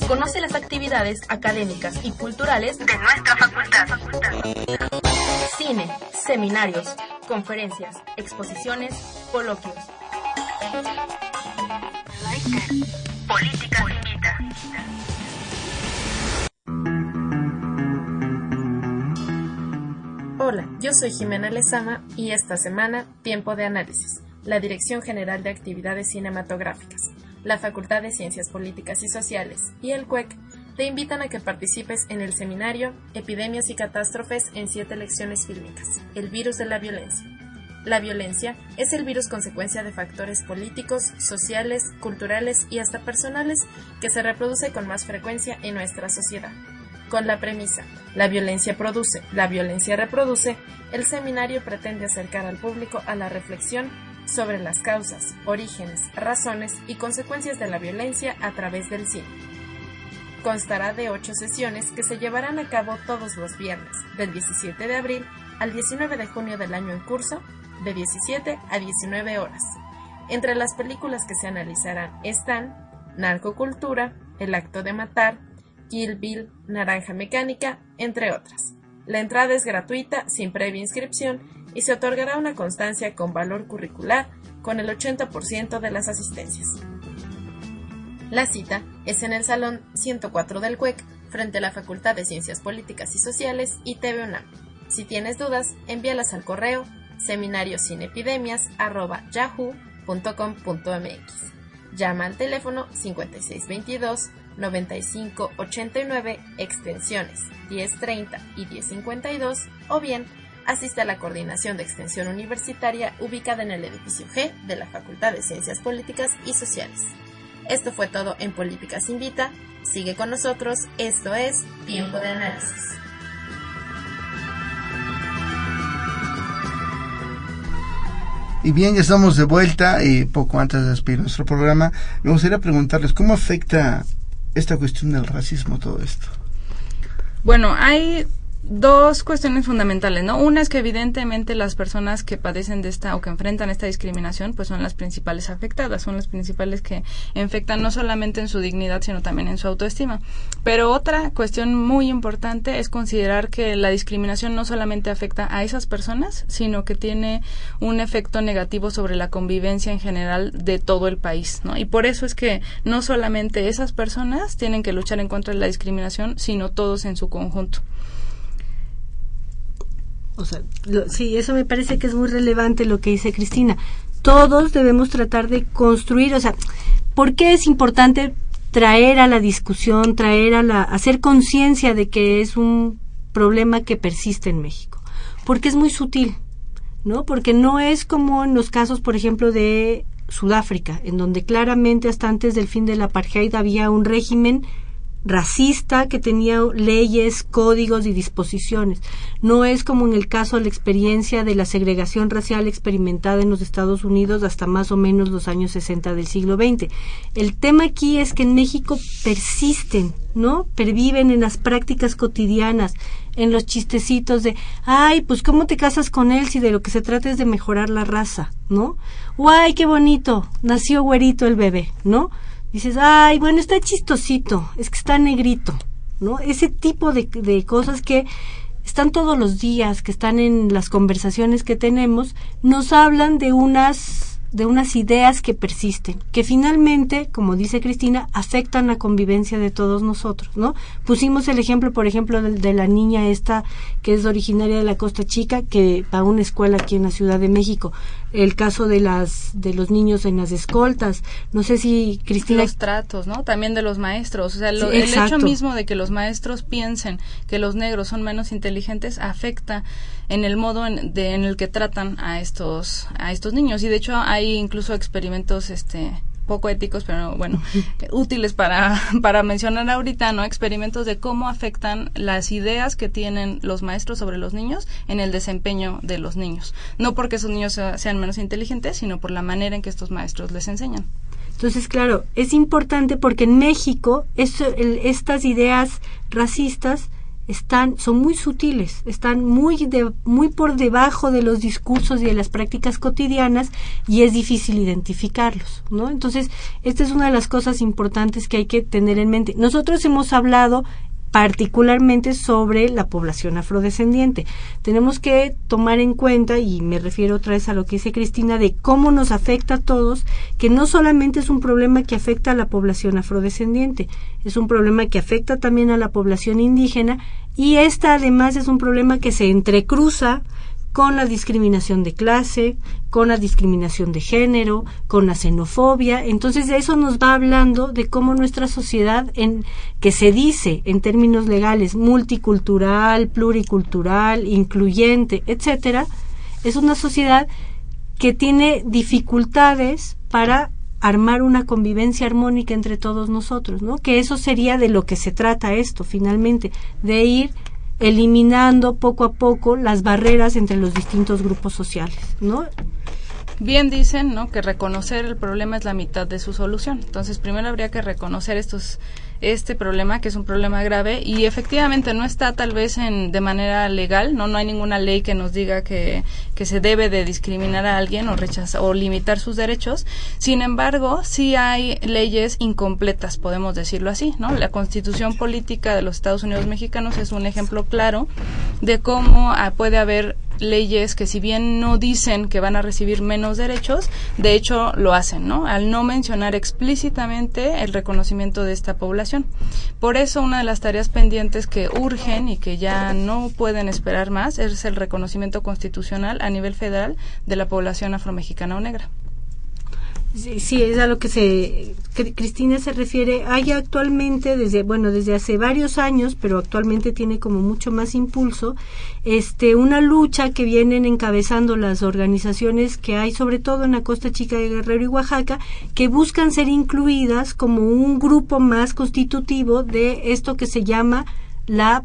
Conoce las actividades académicas y culturales de nuestra facultad. Cine, seminarios, conferencias, exposiciones, coloquios. Políticas Invita. Hola, yo soy Jimena Lezama y esta semana Tiempo de Análisis, la Dirección General de Actividades Cinematográficas la Facultad de Ciencias Políticas y Sociales y el CUEC te invitan a que participes en el seminario Epidemias y Catástrofes en siete lecciones fílmicas, el virus de la violencia. La violencia es el virus consecuencia de factores políticos, sociales, culturales y hasta personales que se reproduce con más frecuencia en nuestra sociedad. Con la premisa, la violencia produce, la violencia reproduce, el seminario pretende acercar al público a la reflexión sobre las causas, orígenes, razones y consecuencias de la violencia a través del cine. Constará de ocho sesiones que se llevarán a cabo todos los viernes, del 17 de abril al 19 de junio del año en curso, de 17 a 19 horas. Entre las películas que se analizarán están Narcocultura, El acto de matar, Kill Bill, Naranja Mecánica, entre otras. La entrada es gratuita, sin previa inscripción y se otorgará una constancia con valor curricular con el 80% de las asistencias. La cita es en el Salón 104 del CUEC, frente a la Facultad de Ciencias Políticas y Sociales y TV UNAM. Si tienes dudas, envíalas al correo seminariosinepidemias.yahoo.com.mx. Llama al teléfono 5622 9589 extensiones 1030 y 1052 o bien asiste a la Coordinación de Extensión Universitaria ubicada en el edificio G de la Facultad de Ciencias Políticas y Sociales. Esto fue todo en Políticas Invita. Sigue con nosotros, esto es Tiempo de Análisis. Y bien, ya estamos de vuelta y poco antes de despedir nuestro programa, me gustaría preguntarles cómo afecta esta cuestión del racismo todo esto. Bueno, hay dos cuestiones fundamentales, ¿no? Una es que evidentemente las personas que padecen de esta o que enfrentan esta discriminación, pues son las principales afectadas, son las principales que infectan no solamente en su dignidad, sino también en su autoestima. Pero otra cuestión muy importante es considerar que la discriminación no solamente afecta a esas personas, sino que tiene un efecto negativo sobre la convivencia en general de todo el país, ¿no? Y por eso es que no solamente esas personas tienen que luchar en contra de la discriminación, sino todos en su conjunto. O sea, sí, eso me parece que es muy relevante lo que dice Cristina. Todos debemos tratar de construir, o sea, ¿por qué es importante traer a la discusión, traer a la, hacer conciencia de que es un problema que persiste en México? Porque es muy sutil. ¿no? Porque no es como en los casos, por ejemplo, de Sudáfrica, en donde claramente hasta antes del fin del apartheid había un régimen racista que tenía leyes, códigos y disposiciones. No es como en el caso de la experiencia de la segregación racial experimentada en los Estados Unidos hasta más o menos los años 60 del siglo XX. El tema aquí es que en México persisten, ¿no? Perviven en las prácticas cotidianas, en los chistecitos de, ay, pues cómo te casas con él si de lo que se trata es de mejorar la raza, ¿no? O ay, qué bonito, nació güerito el bebé, ¿no? Dices, ay, bueno, está chistosito, es que está negrito, ¿no? Ese tipo de, de cosas que están todos los días, que están en las conversaciones que tenemos, nos hablan de unas de unas ideas que persisten, que finalmente, como dice Cristina, afectan la convivencia de todos nosotros, ¿no? Pusimos el ejemplo, por ejemplo, de, la niña esta que es originaria de la Costa Chica, que va a una escuela aquí en la Ciudad de México. El caso de las de los niños en las escoltas. No sé si Cristina los tratos, ¿no? También de los maestros, o sea, el hecho mismo de que los maestros piensen que los negros son menos inteligentes afecta en el modo en, de, en el que tratan a estos a estos niños y de hecho hay incluso experimentos este poco éticos, pero bueno, útiles para, para mencionar ahorita, ¿no? Experimentos de cómo afectan las ideas que tienen los maestros sobre los niños en el desempeño de los niños. No porque esos niños sean menos inteligentes, sino por la manera en que estos maestros les enseñan. Entonces, claro, es importante porque en México estas ideas racistas están son muy sutiles, están muy de, muy por debajo de los discursos y de las prácticas cotidianas y es difícil identificarlos, ¿no? Entonces, esta es una de las cosas importantes que hay que tener en mente. Nosotros hemos hablado particularmente sobre la población afrodescendiente. Tenemos que tomar en cuenta, y me refiero otra vez a lo que dice Cristina, de cómo nos afecta a todos, que no solamente es un problema que afecta a la población afrodescendiente, es un problema que afecta también a la población indígena y esta además es un problema que se entrecruza con la discriminación de clase, con la discriminación de género, con la xenofobia. Entonces eso nos va hablando de cómo nuestra sociedad, en, que se dice en términos legales multicultural, pluricultural, incluyente, etcétera, es una sociedad que tiene dificultades para armar una convivencia armónica entre todos nosotros, ¿no? Que eso sería de lo que se trata esto, finalmente, de ir eliminando poco a poco las barreras entre los distintos grupos sociales, ¿no? Bien dicen, ¿no? Que reconocer el problema es la mitad de su solución. Entonces, primero habría que reconocer estos este problema, que es un problema grave, y efectivamente no está tal vez en, de manera legal, no, no hay ninguna ley que nos diga que, que se debe de discriminar a alguien o rechazar o limitar sus derechos. Sin embargo, sí hay leyes incompletas, podemos decirlo así, ¿no? La Constitución política de los Estados Unidos mexicanos es un ejemplo claro de cómo ah, puede haber leyes que si bien no dicen que van a recibir menos derechos, de hecho lo hacen, ¿no? Al no mencionar explícitamente el reconocimiento de esta población. Por eso una de las tareas pendientes que urgen y que ya no pueden esperar más es el reconocimiento constitucional a nivel federal de la población afromexicana o negra. Sí, es a lo que se Cristina se refiere. Hay actualmente desde bueno desde hace varios años, pero actualmente tiene como mucho más impulso, este una lucha que vienen encabezando las organizaciones que hay sobre todo en la Costa Chica de Guerrero y Oaxaca, que buscan ser incluidas como un grupo más constitutivo de esto que se llama la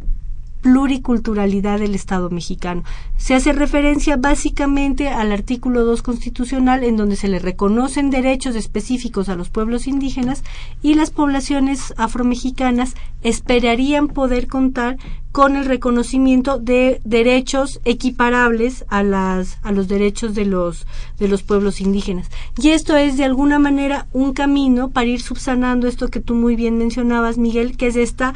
pluriculturalidad del Estado mexicano. Se hace referencia básicamente al artículo 2 constitucional en donde se le reconocen derechos específicos a los pueblos indígenas y las poblaciones afromexicanas esperarían poder contar con el reconocimiento de derechos equiparables a las a los derechos de los de los pueblos indígenas. Y esto es de alguna manera un camino para ir subsanando esto que tú muy bien mencionabas, Miguel, que es esta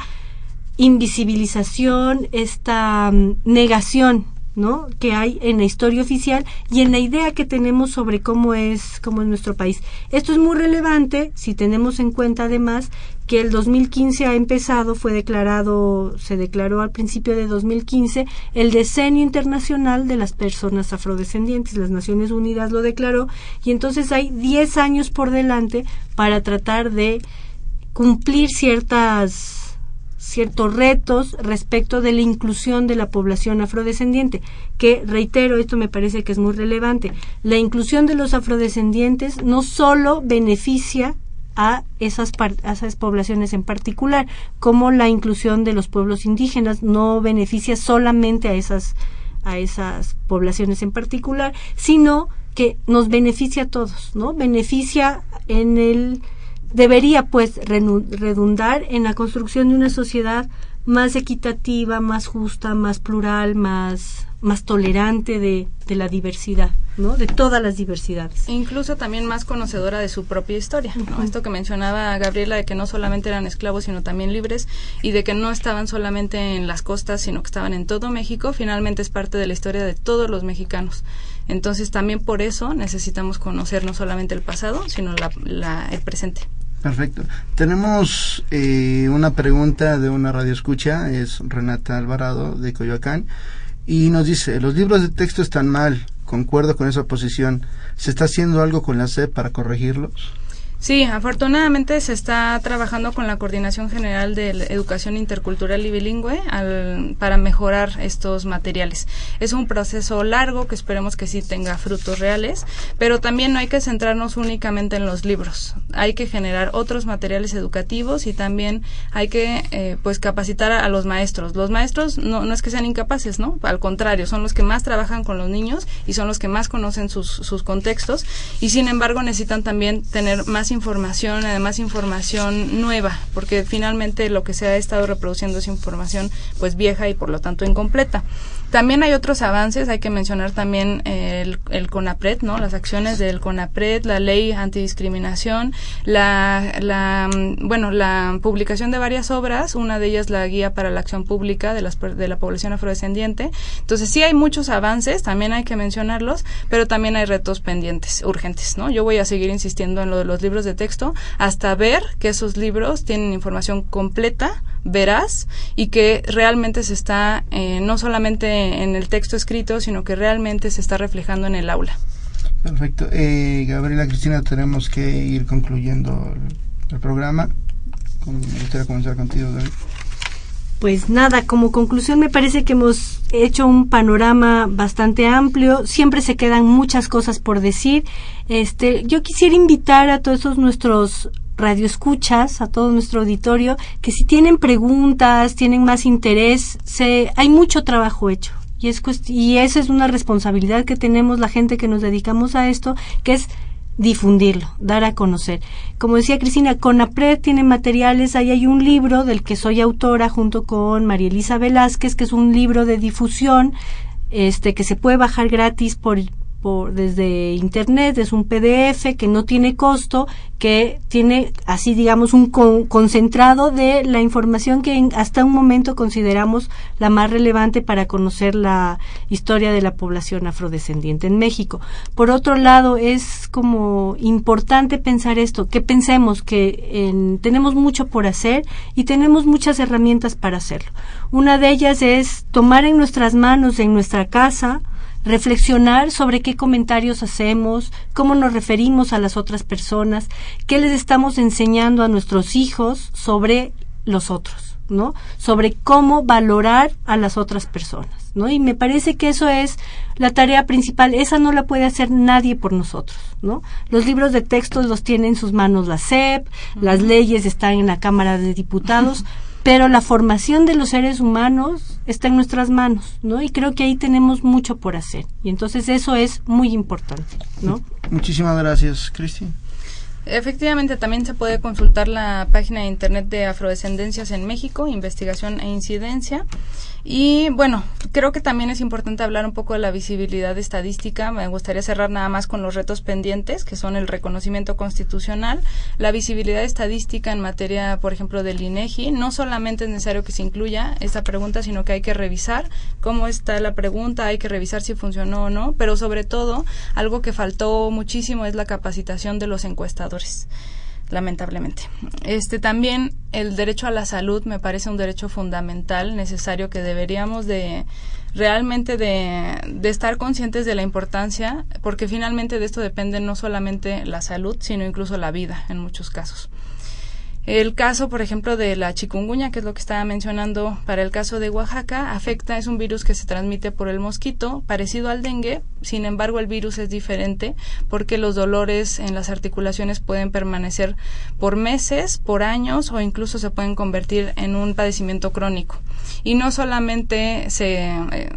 invisibilización, esta mm, negación ¿no? que hay en la historia oficial y en la idea que tenemos sobre cómo es cómo es nuestro país. Esto es muy relevante si tenemos en cuenta además que el 2015 ha empezado, fue declarado, se declaró al principio de 2015 el decenio internacional de las personas afrodescendientes. Las Naciones Unidas lo declaró y entonces hay 10 años por delante para tratar de cumplir ciertas ciertos retos respecto de la inclusión de la población afrodescendiente, que reitero, esto me parece que es muy relevante, la inclusión de los afrodescendientes no solo beneficia a esas, a esas poblaciones en particular, como la inclusión de los pueblos indígenas no beneficia solamente a esas, a esas poblaciones en particular, sino que nos beneficia a todos, ¿no? Beneficia en el debería pues redundar en la construcción de una sociedad más equitativa, más justa, más plural, más, más tolerante de, de, la diversidad, ¿no? De todas las diversidades. Incluso también más conocedora de su propia historia, ¿no? Esto que mencionaba Gabriela de que no solamente eran esclavos, sino también libres y de que no estaban solamente en las costas, sino que estaban en todo México, finalmente es parte de la historia de todos los mexicanos. Entonces también por eso necesitamos conocer no solamente el pasado, sino la, el presente. Perfecto. Tenemos eh, una pregunta de una radio escucha, es Renata Alvarado de Coyoacán, y nos dice, los libros de texto están mal, concuerdo con esa posición, ¿se está haciendo algo con la SEP para corregirlos? Sí, afortunadamente se está trabajando con la Coordinación General de Educación Intercultural y Bilingüe para mejorar estos materiales. Es un proceso largo que esperemos que sí tenga frutos reales, pero también no hay que centrarnos únicamente en los libros. Hay que generar otros materiales educativos y también hay que eh, pues capacitar a, los maestros. Los maestros no, no es que sean incapaces, ¿no? Al contrario, son los que más trabajan con los niños y son los que más conocen sus, sus contextos y sin embargo necesitan también tener más información, además información nueva, porque finalmente lo que se ha estado reproduciendo es información pues vieja y por lo tanto incompleta. También hay otros avances, hay que mencionar también el, el, CONAPRED, ¿no? Las acciones del CONAPRED, la ley antidiscriminación, la, la, bueno, la publicación de varias obras, una de ellas la guía para la acción pública de, las, de la población afrodescendiente. Entonces sí hay muchos avances, también hay que mencionarlos, pero también hay retos pendientes, urgentes, ¿no? Yo voy a seguir insistiendo en lo de los libros de texto hasta ver que esos libros tienen información completa, veraz y que realmente se está eh, no solamente en el texto escrito, sino que realmente se está reflejando en el aula. Perfecto. Eh, Gabriela Cristina, tenemos que ir concluyendo el, programa. Me gustaría comenzar contigo, David. Pues nada, como conclusión me parece que hemos hecho un panorama bastante amplio. Siempre se quedan muchas cosas por decir. Este, yo quisiera invitar a todos nuestros radioescuchas, a todo nuestro auditorio, que si tienen preguntas, tienen más interés, se, hay mucho trabajo hecho. Y, es y esa es una responsabilidad que tenemos la gente que nos dedicamos a esto, que es difundirlo, dar a conocer. Como decía Cristina, CONAPRED tiene materiales, ahí hay un libro del que soy autora junto con María Elisa Velázquez, que es un libro de difusión este que se puede bajar gratis por desde internet, es un PDF que no tiene costo, que tiene así digamos un concentrado de la información que hasta un momento consideramos la más relevante para conocer la historia de la población afrodescendiente en México. Por otro lado, es como importante pensar esto, que pensemos que tenemos mucho por hacer y tenemos muchas herramientas para hacerlo. Una de ellas es tomar en nuestras manos, en nuestra casa, reflexionar sobre qué comentarios hacemos, cómo nos referimos a las otras personas, qué les estamos enseñando a nuestros hijos sobre los otros, ¿no? Sobre cómo valorar a las otras personas, ¿no? Y me parece que eso es la tarea principal, esa no la puede hacer nadie por nosotros, ¿no? Los libros de texto los tiene en sus manos la SEP, las leyes están en la Cámara de Diputados, pero la formación de los seres humanos está en nuestras manos, ¿no? Y creo que ahí tenemos mucho por hacer. Y entonces eso es muy importante, ¿no? Muchísimas gracias, Cristi. Efectivamente, también se puede consultar la página de internet de Afrodescendencias en México, Investigación e Incidencia. Y bueno, creo que también es importante hablar un poco de la visibilidad estadística. Me gustaría cerrar nada más con los retos pendientes, que son el reconocimiento constitucional, la visibilidad estadística en materia, por ejemplo, del INEGI. No solamente es necesario que se incluya esta pregunta, sino que hay que revisar cómo está la pregunta, hay que revisar si funcionó o no, pero sobre todo, algo que faltó muchísimo es la capacitación de los encuestadores lamentablemente. Este también el derecho a la salud me parece un derecho fundamental, necesario que deberíamos de realmente de, de, estar conscientes de la importancia, porque finalmente de esto depende no solamente la salud, sino incluso la vida en muchos casos. El caso, por ejemplo, de la chikungunya, que es lo que estaba mencionando para el caso de Oaxaca, afecta, es un virus que se transmite por el mosquito, parecido al dengue, sin embargo el virus es diferente porque los dolores en las articulaciones pueden permanecer por meses, por años o incluso se pueden convertir en un padecimiento crónico. Y no solamente se, eh,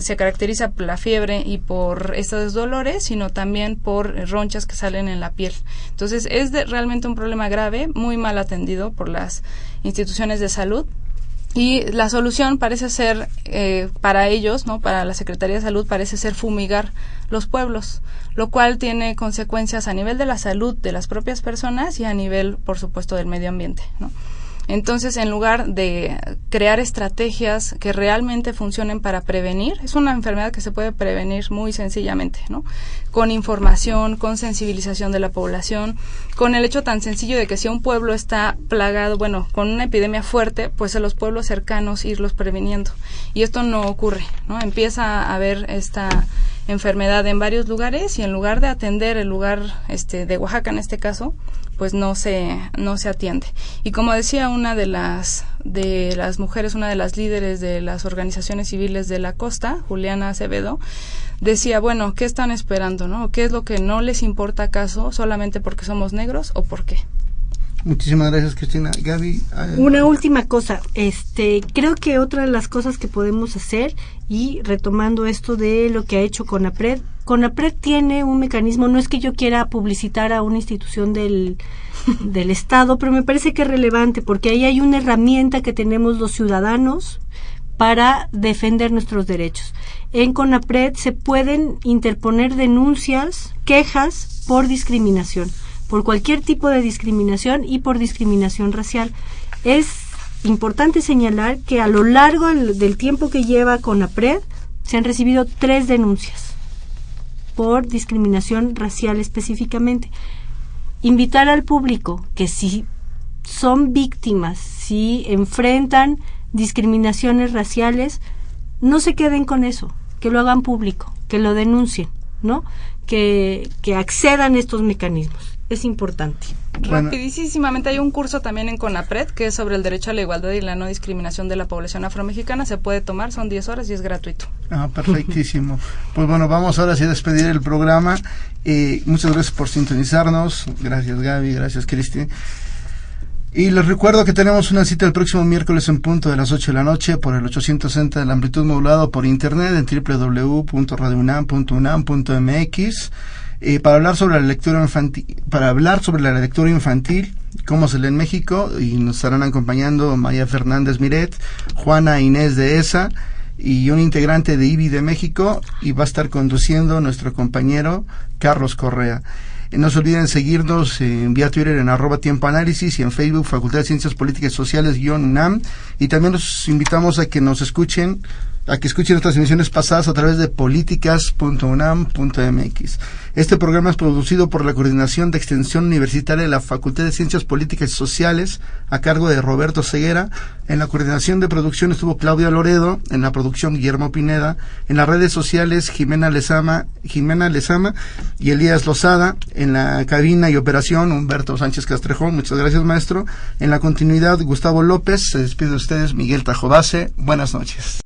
se caracteriza por la fiebre y por estos dolores, sino también por ronchas que salen en la piel. Entonces es realmente un problema grave, muy mal atendido por las instituciones de salud. Y la solución parece ser, eh, para ellos, ¿no? para la Secretaría de Salud, parece ser fumigar los pueblos, lo cual tiene consecuencias a nivel de la salud de las propias personas y a nivel, por supuesto, del medio ambiente. ¿no? Entonces, en lugar de crear estrategias que realmente funcionen para prevenir, es una enfermedad que se puede prevenir muy sencillamente, ¿no? Con información, con sensibilización de la población, con el hecho tan sencillo de que si un pueblo está plagado, bueno, con una epidemia fuerte, pues a los pueblos cercanos irlos previniendo. Y esto no ocurre, ¿no? Empieza a haber esta enfermedad en varios lugares y en lugar de atender el lugar este de Oaxaca en este caso, pues no se no se atiende. Y como decía una de las de las mujeres, una de las líderes de las organizaciones civiles de la costa, Juliana Acevedo, decía, bueno, ¿qué están esperando, no? ¿Qué es lo que no les importa acaso solamente porque somos negros o por qué? Muchísimas gracias, Cristina. Gaby. Una última cosa. Este, creo que otra de las cosas que podemos hacer, y retomando esto de lo que ha hecho CONAPRED, CONAPRED tiene un mecanismo, no es que yo quiera publicitar a una institución del, del Estado, pero me parece que es relevante porque ahí hay una herramienta que tenemos los ciudadanos para defender nuestros derechos. En CONAPRED se pueden interponer denuncias, quejas por discriminación por cualquier tipo de discriminación y por discriminación racial. Es importante señalar que a lo largo del tiempo que lleva CONAPRED se han recibido tres denuncias por discriminación racial específicamente. Invitar al público que si son víctimas, si enfrentan discriminaciones raciales, no se queden con eso, que lo hagan público, que lo denuncien, ¿no? Que, que accedan a estos mecanismos es importante. Rapidísimamente hay un curso también en CONAPRED que es sobre el derecho a la igualdad y la no discriminación de la población afromexicana. Se puede tomar, son 10 horas y es gratuito. Ah, perfectísimo. pues bueno, vamos ahora sí a despedir el programa. Eh, muchas gracias por sintonizarnos. Gracias Gaby, gracias Cristi. Y les recuerdo que tenemos una cita el próximo miércoles en punto de las 8 de la noche por el 860 de la amplitud modulado por internet en www.radiounam.unam.mx eh, para hablar sobre la lectura infantil, para hablar sobre la lectura infantil, cómo se lee en México, y nos estarán acompañando María Fernández Miret, Juana Inés de ESA y un integrante de IBI de México, y va a estar conduciendo nuestro compañero Carlos Correa. Eh, no se olviden seguirnos en vía Twitter en arroba tiempo análisis y en Facebook Facultad de Ciencias Políticas y Sociales UNAM. Y también los invitamos a que nos escuchen a que escuchen nuestras emisiones pasadas a través de políticas.unam.mx. Este programa es producido por la Coordinación de Extensión Universitaria de la Facultad de Ciencias Políticas y Sociales, a cargo de Roberto Ceguera. En la coordinación de producción estuvo Claudia Loredo, en la producción Guillermo Pineda, en las redes sociales Jimena Lezama, Jimena Lezama y Elías Lozada, en la cabina y operación Humberto Sánchez Castrejón, muchas gracias maestro. En la continuidad Gustavo López, se despide de ustedes Miguel Tajobase, buenas noches.